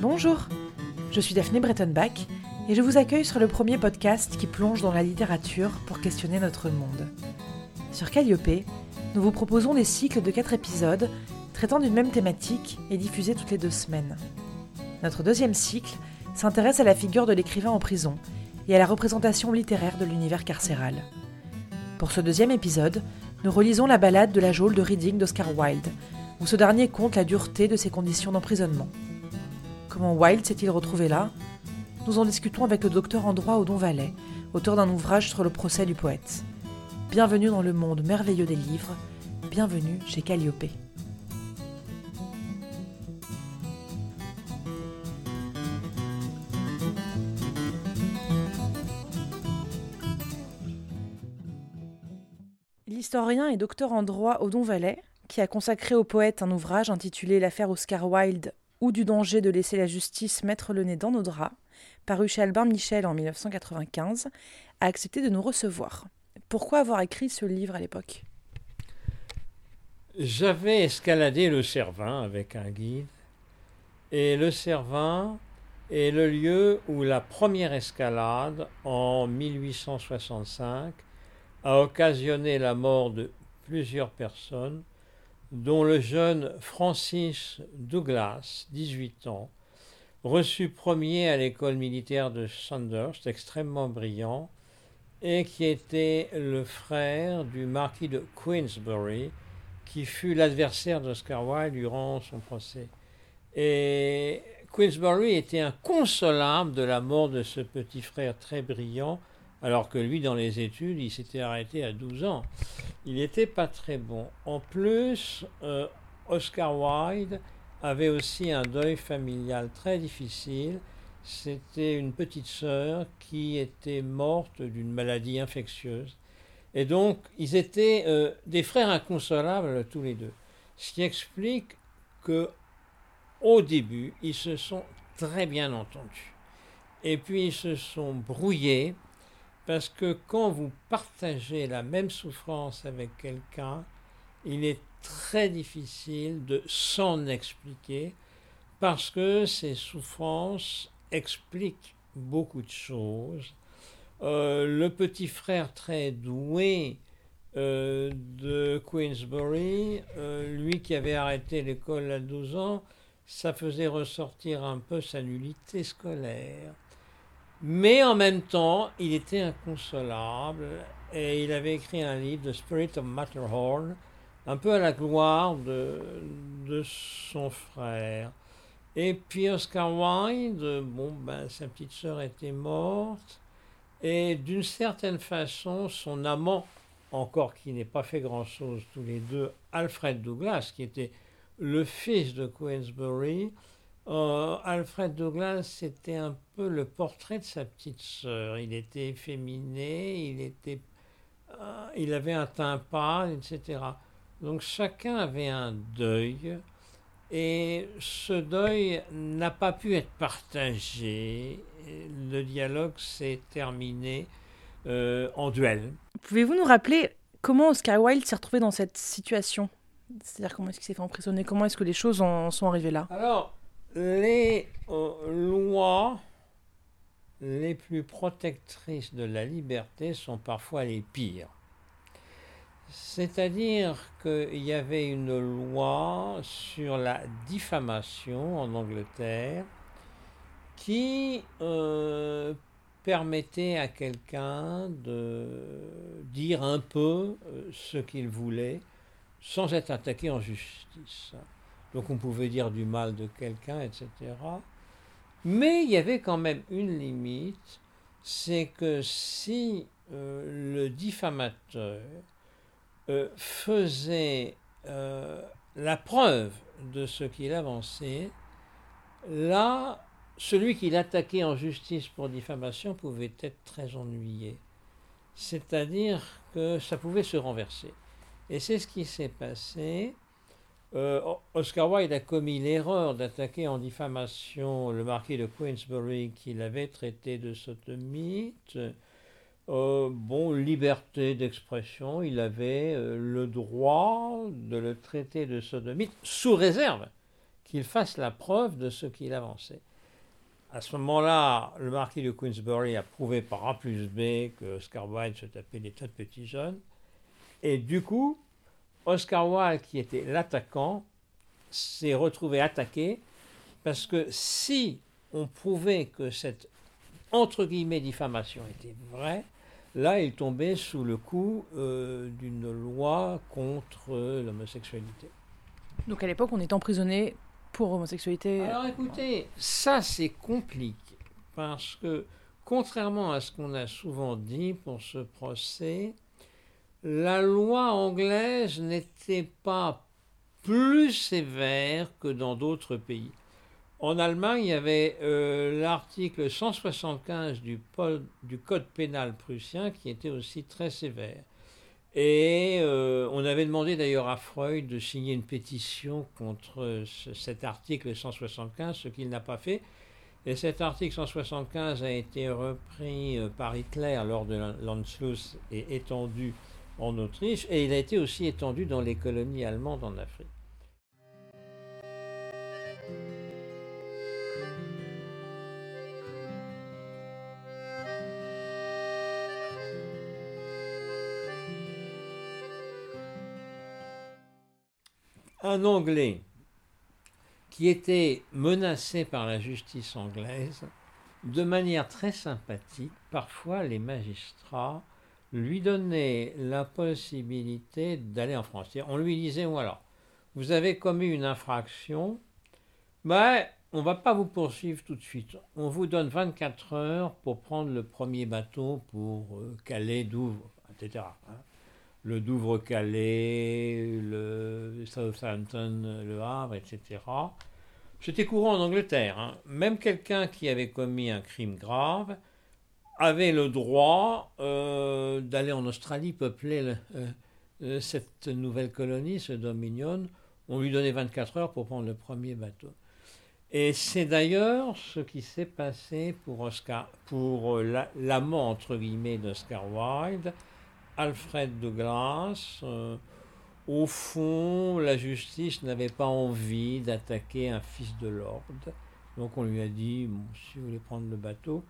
Bonjour, je suis Daphné Brettonbach et je vous accueille sur le premier podcast qui plonge dans la littérature pour questionner notre monde. Sur Calliope, nous vous proposons des cycles de 4 épisodes traitant d'une même thématique et diffusés toutes les deux semaines. Notre deuxième cycle s'intéresse à la figure de l'écrivain en prison et à la représentation littéraire de l'univers carcéral. Pour ce deuxième épisode, nous relisons la ballade de la geôle de Reading d'Oscar Wilde, où ce dernier compte la dureté de ses conditions d'emprisonnement. Comment Wilde s'est-il retrouvé là? Nous en discutons avec le docteur en droit Odon Vallet, auteur d'un ouvrage sur le procès du poète. Bienvenue dans le monde merveilleux des livres, bienvenue chez Calliope. L'historien et docteur en droit Odon Vallet, qui a consacré au poète un ouvrage intitulé L'affaire Oscar Wilde ou du danger de laisser la justice mettre le nez dans nos draps, paru chez Albin Michel en 1995, a accepté de nous recevoir. Pourquoi avoir écrit ce livre à l'époque? J'avais escaladé le Cervin avec un guide, et le Cervin est le lieu où la première escalade, en 1865, a occasionné la mort de plusieurs personnes, dont le jeune Francis Douglas, 18 ans, reçu premier à l'école militaire de Sandhurst, extrêmement brillant, et qui était le frère du marquis de Queensbury, qui fut l'adversaire d'Oscar Wilde durant son procès. Et Queensbury était inconsolable de la mort de ce petit frère très brillant, alors que lui, dans les études, il s'était arrêté à 12 ans. Il n'était pas très bon. En plus, euh, Oscar Wilde avait aussi un deuil familial très difficile. C'était une petite sœur qui était morte d'une maladie infectieuse. Et donc, ils étaient euh, des frères inconsolables tous les deux. Ce qui explique que, au début, ils se sont très bien entendus. Et puis, ils se sont brouillés parce que quand vous partagez la même souffrance avec quelqu'un, il est très difficile de s'en expliquer parce que ces souffrances expliquent beaucoup de choses. Euh, le petit frère très doué euh, de Queensbury, euh, lui qui avait arrêté l'école à 12 ans, ça faisait ressortir un peu sa nullité scolaire. Mais en même temps, il était inconsolable et il avait écrit un livre, The Spirit of Matterhorn, un peu à la gloire de, de son frère. Et puis Oscar Wilde, bon, ben, sa petite sœur était morte, et d'une certaine façon, son amant, encore qui n'est pas fait grand-chose tous les deux, Alfred Douglas, qui était le fils de Queensbury, euh, Alfred Douglas, c'était un peu le portrait de sa petite sœur. Il était efféminé, il, était, euh, il avait un teint pâle, etc. Donc chacun avait un deuil. Et ce deuil n'a pas pu être partagé. Le dialogue s'est terminé euh, en duel. Pouvez-vous nous rappeler comment Oscar Wilde s'est retrouvé dans cette situation? C'est-à-dire comment est-ce qu'il s'est fait emprisonner? Comment est-ce que les choses en sont arrivées là? Alors, les euh, lois les plus protectrices de la liberté sont parfois les pires. C'est-à-dire qu'il y avait une loi sur la diffamation en Angleterre qui euh, permettait à quelqu'un de dire un peu euh, ce qu'il voulait sans être attaqué en justice. Donc on pouvait dire du mal de quelqu'un, etc. Mais il y avait quand même une limite, c'est que si euh, le diffamateur euh, faisait euh, la preuve de ce qu'il avançait, là, celui qui l'attaquait en justice pour diffamation pouvait être très ennuyé. C'est-à-dire que ça pouvait se renverser. Et c'est ce qui s'est passé. Euh, Oscar Wilde a commis l'erreur d'attaquer en diffamation le marquis de Queensbury qu'il avait traité de sodomite. euh, bon, liberté d'expression, il avait euh, le droit de le traiter de sodomite sous réserve qu'il fasse la preuve de ce qu'il avançait. À ce moment-là, le marquis de Queensbury a prouvé par A plus B que Oscar Wilde se tapait des tas de petits jeunes. Et du coup, Oscar Wilde, qui était l'attaquant, s'est retrouvé attaqué parce que si on prouvait que cette entre guillemets diffamation était vraie, là il tombait sous le coup euh, d'une loi contre l'homosexualité. Donc à l'époque on est emprisonné pour homosexualité Alors écoutez, ça c'est compliqué parce que contrairement à ce qu'on a souvent dit pour ce procès, la loi anglaise n'était pas plus sévère que dans d'autres pays. En Allemagne, il y avait euh, l'article 175 du, Code pénal prussien qui était aussi très sévère. Et euh, on avait demandé d'ailleurs à Freud de signer une pétition contre cet article 175, ce qu'il n'a pas fait. Et cet article 175 a été repris euh, par Hitler lors de l'Anschluss et étendu en Autriche, et il a été aussi étendu dans les colonies allemandes en Afrique. Un Anglais qui était menacé par la justice anglaise, de manière très sympathique, parfois les magistrats lui donner la possibilité d'aller en France. On lui disait, voilà, vous avez commis une infraction, mais on ne va pas vous poursuivre tout de suite. On vous donne 24 heures pour prendre le premier bateau pour euh, Calais, Douvres, etc. Hein. Le Douvres-Calais, le Southampton, le Havre, etc. C'était courant en Angleterre. Hein. Même quelqu'un qui avait commis un crime grave avait le droit euh, d'aller en Australie peupler euh, euh, cette nouvelle colonie, ce Dominion. On lui donnait 24 heures pour prendre le premier bateau. Et c'est d'ailleurs ce qui s'est passé pour Oscar, pour l'amant entre guillemets d'Oscar Wilde, Alfred Douglas. au fond, la justice n'avait pas envie d'attaquer un fils de lord, donc on lui a dit si vous voulez prendre le bateau,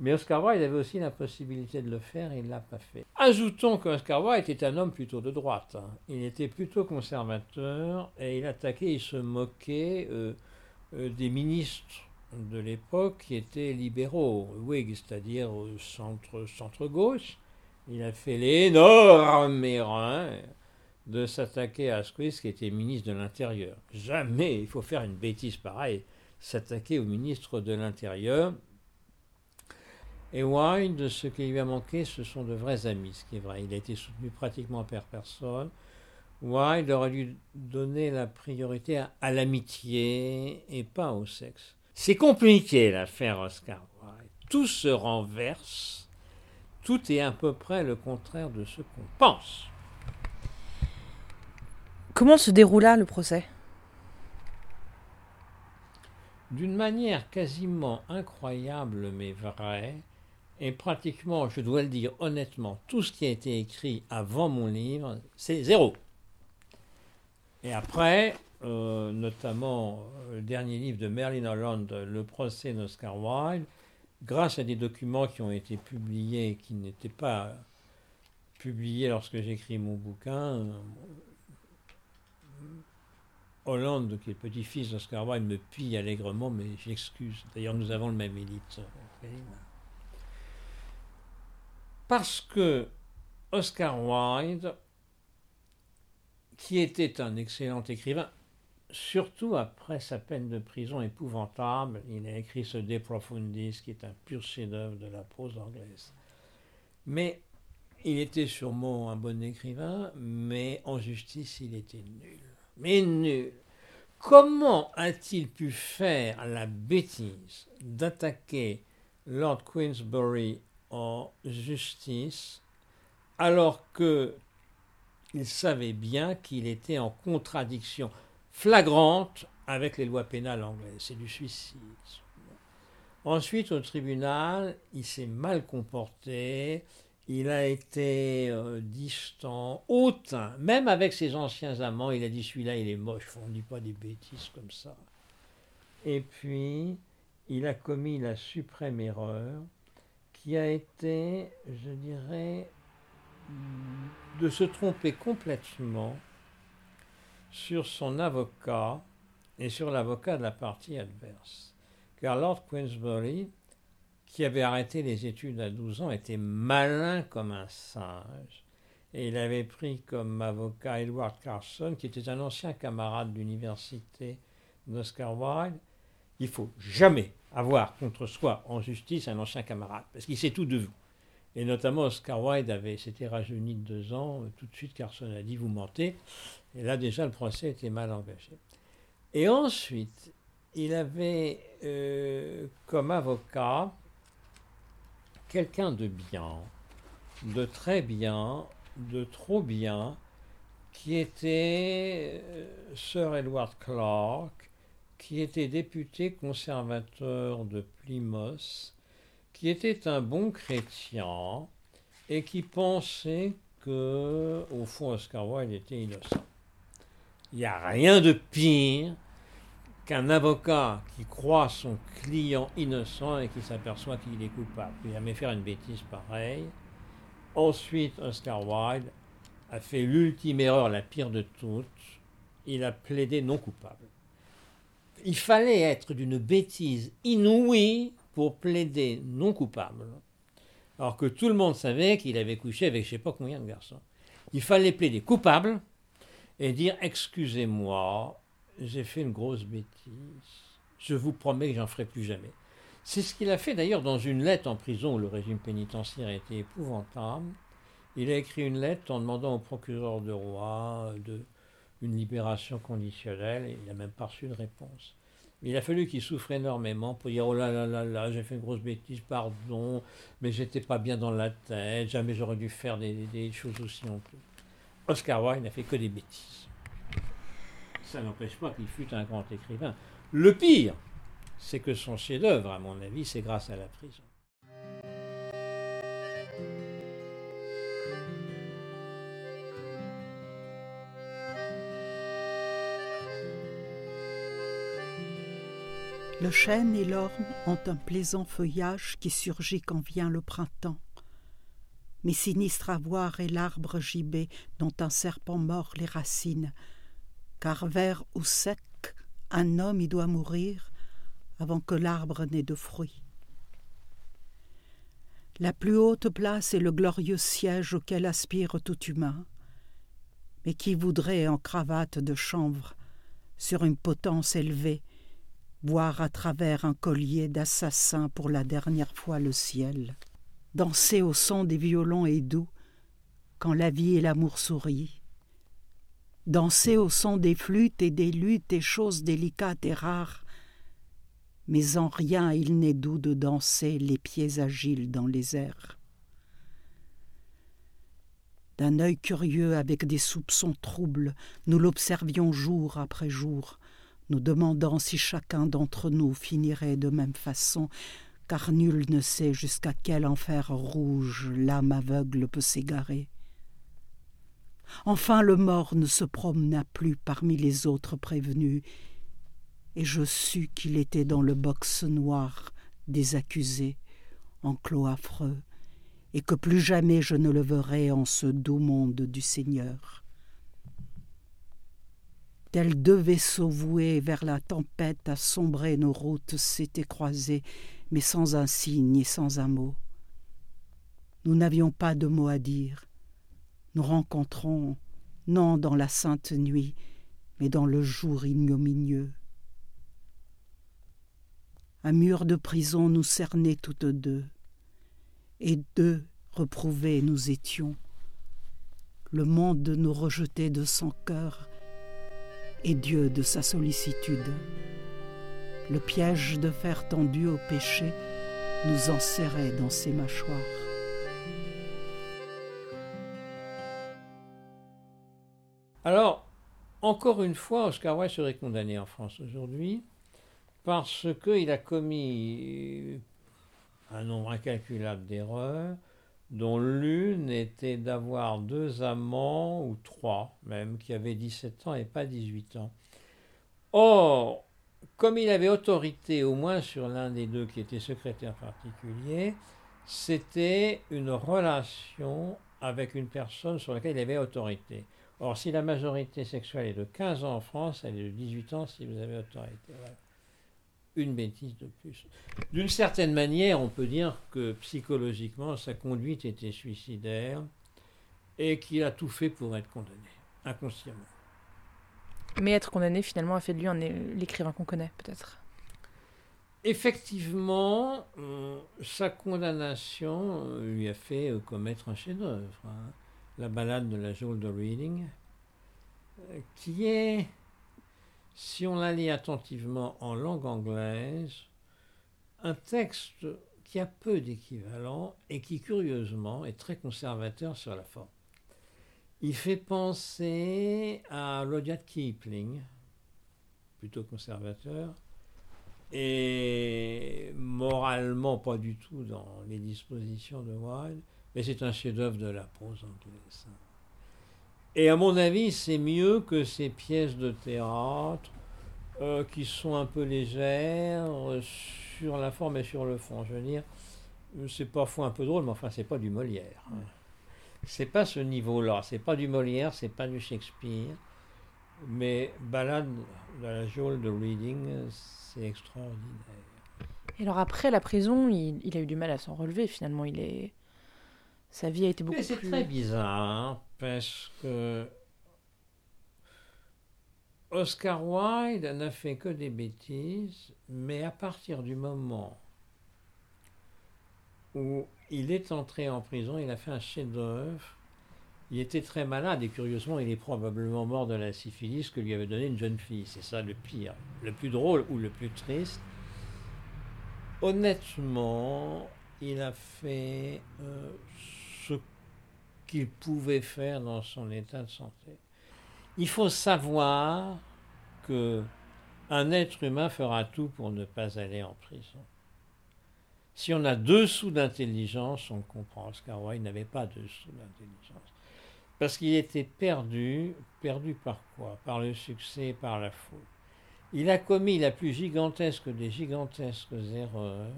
mais Oscar Wilde avait aussi la possibilité de le faire et il ne l'a pas fait. Ajoutons qu'Oscar Wilde était un homme plutôt de droite. Hein. Il était plutôt conservateur et il attaquait, il se moquait euh, euh, des ministres de l'époque qui étaient libéraux, Whig, c'est-à-dire centre, centre-gauche. Il a fait l'énorme erreur de s'attaquer à Squeeze qui était ministre de l'Intérieur. Jamais il faut faire une bêtise pareille, s'attaquer au ministre de l'Intérieur et Wilde, ce qui lui a manqué, ce sont de vrais amis, ce qui est vrai. Il a été soutenu pratiquement par personne. Wilde aurait dû donner la priorité à, l'amitié et pas au sexe. C'est compliqué l'affaire Oscar Wilde. Tout se renverse. Tout est à peu près le contraire de ce qu'on pense. Comment se déroula le procès? D'une manière quasiment incroyable mais vraie, et pratiquement, je dois le dire honnêtement, tout ce qui a été écrit avant mon livre, c'est zéro. Et après, euh, notamment euh, le dernier livre de Merlin Holland, Le procès d'Oscar Wilde, grâce à des documents qui ont été publiés qui n'étaient pas publiés lorsque j'écris mon bouquin, euh, Hollande, qui est le petit-fils d'Oscar Wilde, me pille allègrement, mais j'excuse. D'ailleurs, nous avons le même élite. Parce que Oscar Wilde, qui était un excellent écrivain, surtout après sa peine de prison épouvantable, il a écrit ce De Profundis, qui est un pur chef-d'œuvre de la prose anglaise. Mais il était sûrement un bon écrivain, mais en justice, il était nul. Mais nul. Comment a-t-il pu faire la bêtise d'attaquer Lord Queensbury en justice alors que il savait bien qu'il était en contradiction flagrante avec les lois pénales anglaises. C'est du suicide. Ensuite, au tribunal, il s'est mal comporté il a été euh, distant, hautain, même avec ses anciens amants, il a dit celui-là il est moche, on ne dit pas des bêtises comme ça. Et puis, il a commis la suprême erreur qui a été, je dirais, de se tromper complètement sur son avocat et sur l'avocat de la partie adverse. Car Lord Queensbury, qui avait arrêté les études à 12 ans, était malin comme un singe. Et il avait pris comme avocat Edward Carson, qui était un ancien camarade d'université d'Oscar Wilde. Il faut jamais avoir contre soi en justice un ancien camarade, parce qu'il sait tout de vous. Et notamment Oscar Wilde avait s'était rajeuni de deux ans. Tout de suite, Carson a dit vous mentez. Et là déjà le procès était mal engagé. Et ensuite, il avait euh, comme avocat quelqu'un de bien, de très bien, de trop bien, qui était euh, Sir Edward Clarke, qui était député conservateur de Plymouth, qui était un bon chrétien et qui pensait que, au fond, Oscar Wilde était innocent. Il n'y a rien de pire qu'un avocat qui croit son client innocent et qui s'aperçoit qu'il est coupable. Il jamais faire une bêtise pareille. Ensuite, Oscar Wilde a fait l'ultime erreur, la pire de toutes. Il a plaidé non coupable. Il fallait être d'une bêtise inouïe pour plaider non coupable, alors que tout le monde savait qu'il avait couché avec je ne sais pas combien de garçons. Il fallait plaider coupable et dire excusez-moi, j'ai fait une grosse bêtise, je vous promets que j'en ferai plus jamais. C'est ce qu'il a fait d'ailleurs dans une lettre en prison où le régime pénitentiaire était épouvantable. Il a écrit une lettre en demandant au procureur de roi de, une libération conditionnelle et il n'a même pas reçu de réponse. Il a fallu qu'il souffre énormément pour dire oh là là là là, j'ai fait une grosse bêtise, pardon, mais j'étais pas bien dans la tête, jamais j'aurais dû faire des, choses aussi non plus. Oscar Wilde n'a fait que des bêtises. Ça n'empêche pas qu'il fut un grand écrivain. Le pire, c'est que son chef-d'œuvre, à mon avis, c'est grâce à la prison. Le chêne et l'orme ont un plaisant feuillage qui surgit quand vient le printemps mais sinistre à voir est l'arbre gibé dont un serpent mord les racines, car vert ou sec, un homme y doit mourir avant que l'arbre n'ait de fruits. La plus haute place est le glorieux siège auquel aspire tout humain. Mais qui voudrait, en cravate de chanvre, sur une potence élevée, voir à travers un collier d'assassin pour la dernière fois le ciel danser au son des violons et doux, quand la vie et l'amour sourient, danser au son des flûtes et des luttes et choses délicates et rares, mais en rien il n'est doux de danser les pieds agiles dans les airs. D'un œil curieux avec des soupçons troubles, nous l'observions jour après jour, nous demandant si chacun d'entre nous finirait de même façon, car nul ne sait jusqu'à quel enfer rouge l'âme aveugle peut s'égarer. Enfin le mort ne se promena plus parmi les autres prévenus, et je sus qu'il était dans le box noir des accusés, enclos affreux, et que plus jamais je ne le verrai en ce doux monde du Seigneur. Tels deux vaisseaux voués vers la tempête à sombrer nos routes s'étaient croisés, mais sans un signe et sans un mot. Nous n'avions pas de mots à dire. Nous rencontrons, non dans la sainte nuit, mais dans le jour ignominieux. Un mur de prison nous cernait toutes deux, et deux reprouvés nous étions. Le monde nous rejetait de son cœur, et Dieu de sa sollicitude le piège de fer tendu au péché nous enserrait dans ses mâchoires. Alors, encore une fois, Oscar Wilde serait condamné en France aujourd'hui parce qu'il a commis un nombre incalculable d'erreurs, dont l'une était d'avoir deux amants, ou trois même, qui avaient 17 ans et pas 18 ans. Or, comme il avait autorité au moins sur l'un des deux qui était secrétaire particulier, c'était une relation avec une personne sur laquelle il avait autorité. Or, si la majorité sexuelle est de 15 ans en France, elle est de 18 ans si vous avez autorité. Une bêtise de plus. D'une certaine manière, on peut dire que psychologiquement, sa conduite était suicidaire et qu'il a tout fait pour être condamné, inconsciemment. Mais être condamné, finalement, a fait de lui l'écrivain qu'on connaît, peut-être. Effectivement, euh, sa condamnation euh, lui a fait euh, commettre un chef-d'œuvre. Hein. La balade de la Joule de Reading, qui est si on la lit attentivement en langue anglaise, un texte qui a peu d'équivalent et qui, curieusement, est très conservateur sur la forme. Il fait penser à Rudyard Kipling, plutôt conservateur, et moralement pas du tout dans les dispositions de Wilde, mais c'est un chef-d'œuvre de la prose anglaise. Et à mon avis, c'est mieux que ces pièces de théâtre euh, qui sont un peu légères euh, sur la forme et sur le fond. Je veux dire, c'est parfois un peu drôle, mais enfin, c'est pas du Molière. Hein. C'est pas ce niveau-là. C'est pas du Molière, c'est pas du Shakespeare. Mais Balade de la geôle de Reading, c'est extraordinaire. Et alors après la prison, il, a eu du mal à s'en relever finalement. Il est... Sa vie a été beaucoup mais C'est très bizarre, hein, parce que Oscar Wilde n'a fait que des bêtises, mais à partir du moment où il est entré en prison, il a fait un chef-d'œuvre. Il était très malade et curieusement, il est probablement mort de la syphilis que lui avait donnée une jeune fille. C'est ça le pire. Le plus drôle ou le plus triste. Honnêtement, il a fait euh, qu'il pouvait faire dans son état de santé. Il faut savoir que un être humain fera tout pour ne pas aller en prison. Si on a deux sous d'intelligence, on comprend. Oscar Wilde n'avait pas deux sous d'intelligence. Parce qu'il était perdu. Perdu par quoi? Par le succès, par la foule. Il a commis la plus gigantesque des gigantesques erreurs,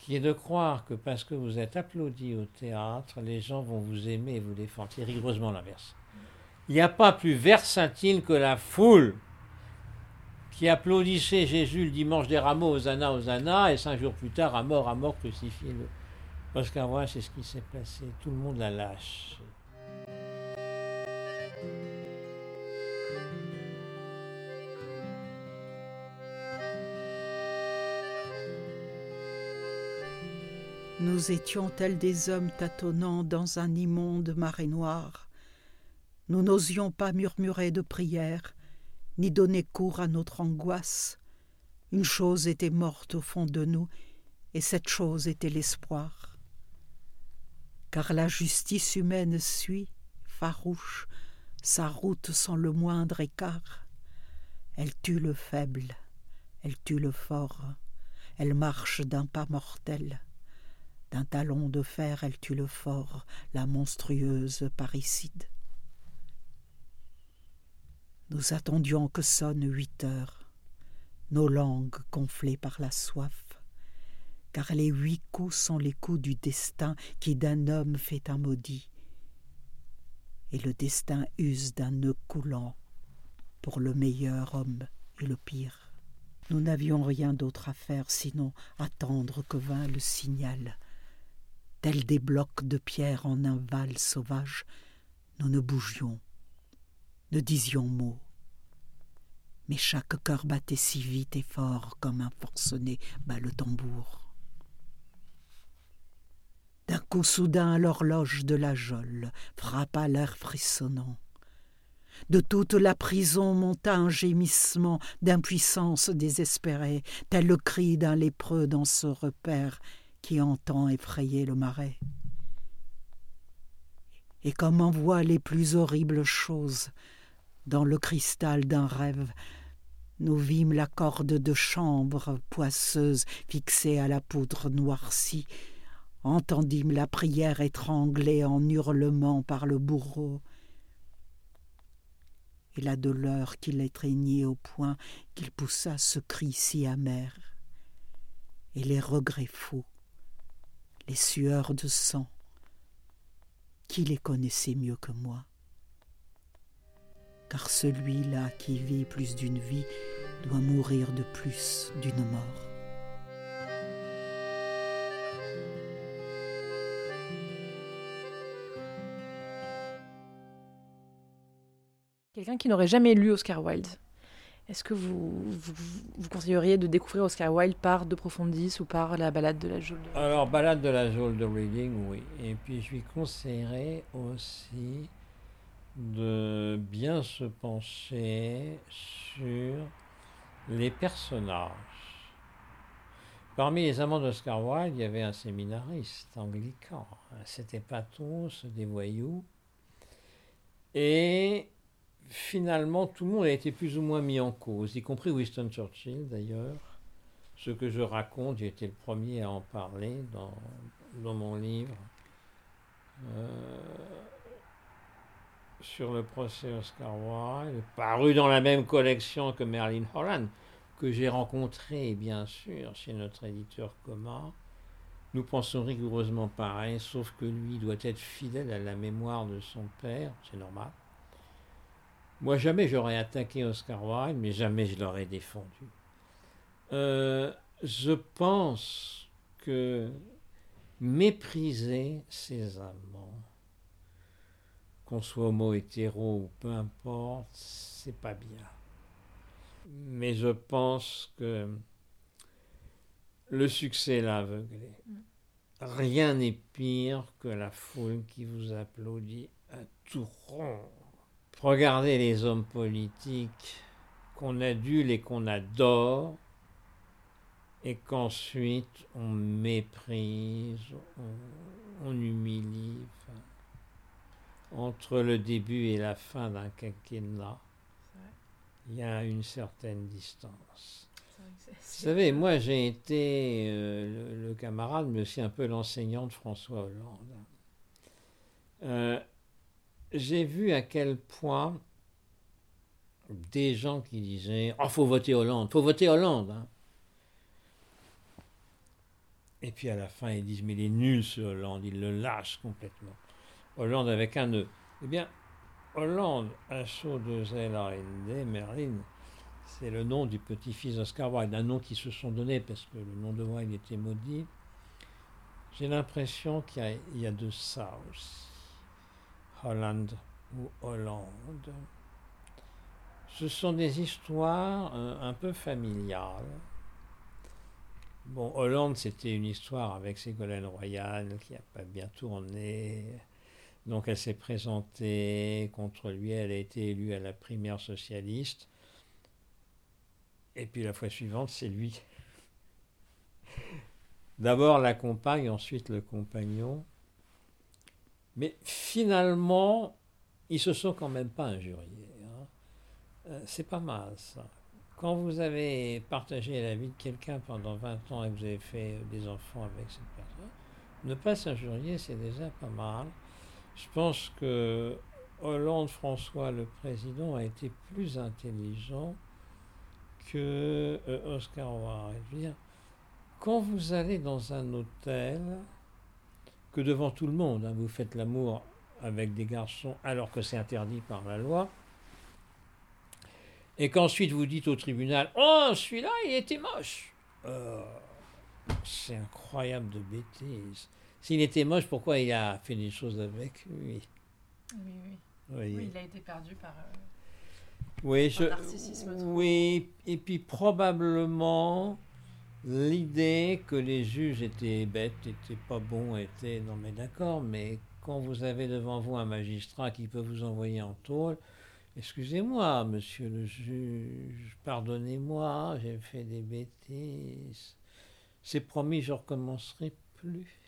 qui est de croire que parce que vous êtes applaudi au théâtre, les gens vont vous aimer et vous défendre. C'est rigoureusement l'inverse. Il n'y a pas plus versatile que la foule qui applaudissait Jésus le dimanche des rameaux, Hosanna, Hosanna, et cinq jours plus tard, à mort, à mort, crucifié-le. Parce qu'à c'est ce qui s'est passé. Tout le monde la lâche. Nous étions tels des hommes tâtonnant dans un immonde marais noir. Nous n'osions pas murmurer de prière, ni donner cours à notre angoisse. Une chose était morte au fond de nous, et cette chose était l'espoir. Car la justice humaine suit, farouche, sa route sans le moindre écart. Elle tue le faible, elle tue le fort, elle marche d'un pas mortel. D'un talon de fer, elle tue le fort, la monstrueuse parricide. Nous attendions que sonnent huit heures, nos langues gonflées par la soif, car les huit coups sont les coups du destin qui d'un homme fait un maudit, et le destin use d'un nœud coulant pour le meilleur homme et le pire. Nous n'avions rien d'autre à faire sinon attendre que vint le signal. Tels des blocs de pierre en un val sauvage, nous ne bougions, ne disions mot. Mais chaque cœur battait si vite et fort comme un forcené bat le tambour. D'un coup soudain l'horloge de la geôle frappa l'air frissonnant. De toute la prison monta un gémissement d'impuissance désespérée, tel le cri d'un lépreux dans ce repère qui entend effrayer le marais. Et comme on voit les plus horribles choses dans le cristal d'un rêve, nous vîmes la corde de chambre poisseuse fixée à la poudre noircie, entendîmes la prière étranglée en hurlements par le bourreau, et la douleur qui l'étreignit au point qu'il poussa ce cri si amer, et les regrets fous, les sueurs de sang, qui les connaissait mieux que moi car celui-là qui vit plus d'une vie doit mourir de plus d'une mort. Quelqu'un qui n'aurait jamais lu Oscar Wilde, est-ce que vous, vous, conseilleriez de découvrir Oscar Wilde par De Profondis ou par La balade de la Joule de... Alors, balade de la Joule de Reading, oui. Et puis, je lui conseillerais aussi de bien se pencher sur les personnages. Parmi les amants d'Oscar Wilde, il y avait un séminariste anglican. C'était pas tous des voyous. Et finalement, tout le monde a été plus ou moins mis en cause, y compris Winston Churchill d'ailleurs. Ce que je raconte, j'ai été le premier à en parler dans, mon livre. Euh, sur le procès Oscar Wilde, paru dans la même collection que Merlin Holland, que j'ai rencontré bien sûr chez notre éditeur commun. Nous pensons rigoureusement pareil, sauf que lui doit être fidèle à la mémoire de son père, c'est normal. Moi, jamais j'aurais attaqué Oscar Wilde, mais jamais je l'aurais défendu. Euh, je pense que mépriser ses amants, qu'on soit homo hétéro ou peu importe, c'est pas bien. Mais je pense que le succès l'a aveuglé. Rien n'est pire que la foule qui vous applaudit à tout rond. Regardez les hommes politiques qu'on adule et qu'on adore, et qu'ensuite on méprise, on, humilie entre le début et la fin d'un quinquennat, il y a une certaine distance. Vous savez, moi j'ai été euh, le, camarade, mais aussi un peu l'enseignant de François Hollande. Euh, j'ai vu à quel point des gens qui disaient Oh, faut voter Hollande, faut voter Hollande. Hein. Et puis à la fin, ils disent Mais il est nul ce Hollande, il le lâche complètement. Hollande avec un nœud. Eh bien, Hollande, un saut de zèle Merlin, c'est le nom du petit-fils d'Oscar Wilde, un nom qui se sont donnés parce que le nom de Wilde était maudit. J'ai l'impression qu'il y, a de ça aussi. Hollande ou Hollande. Ce sont des histoires euh, un peu familiales. Bon, Hollande, c'était une histoire avec Ségolène Royal qui n'a pas bien tourné. Donc elle s'est présentée contre lui, elle a été élue à la primaire socialiste. Et puis la fois suivante, c'est lui. D'abord la compagne, ensuite le compagnon. Mais finalement, ils se sont quand même pas injuriés. Hein. Euh, c'est pas mal ça. Quand vous avez partagé la vie de quelqu'un pendant 20 ans et que vous avez fait des enfants avec cette personne, ne pas s'injurier, c'est déjà pas mal. Je pense que Hollande François, le président, a été plus intelligent que euh, Oscar Wilde. quand vous allez dans un hôtel, que devant tout le monde, hein, vous faites l'amour avec des garçons alors que c'est interdit par la loi, et qu'ensuite vous dites au tribunal Oh, celui-là, il était moche. Euh, c'est incroyable de bêtises. S'il était moche, pourquoi il a fait des choses avec lui? Oui, oui. Oui. il a été perdu par. Euh, oui, je, oui, et puis probablement l'idée que les juges étaient bêtes, étaient pas bons, étaient non mais d'accord, mais quand vous avez devant vous un magistrat qui peut vous envoyer en tôle, excusez-moi, monsieur le juge, pardonnez-moi, j'ai fait des bêtises. C'est promis, je recommencerai plus.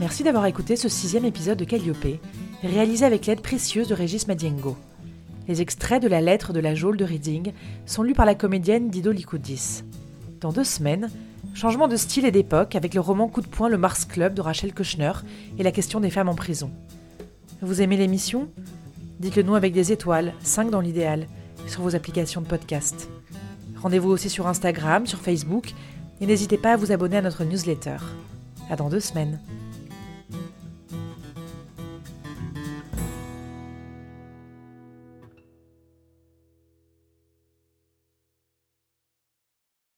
Merci d'avoir écouté ce sixième épisode de Calliope, réalisé avec l'aide précieuse de Régis Madiengo. Les extraits de la lettre de la geôle de Reading sont lus par la comédienne Dido Likoudis. Dans deux semaines, changement de style et d'époque avec le roman Coup de poing Le Mars Club de Rachel Kushner et la question des femmes en prison. Vous aimez l'émission? Dites-le nous avec des étoiles, 5 dans l'idéal, sur vos applications de podcast. Rendez-vous aussi sur Instagram, sur Facebook, et n'hésitez pas à vous abonner à notre newsletter. À dans deux semaines.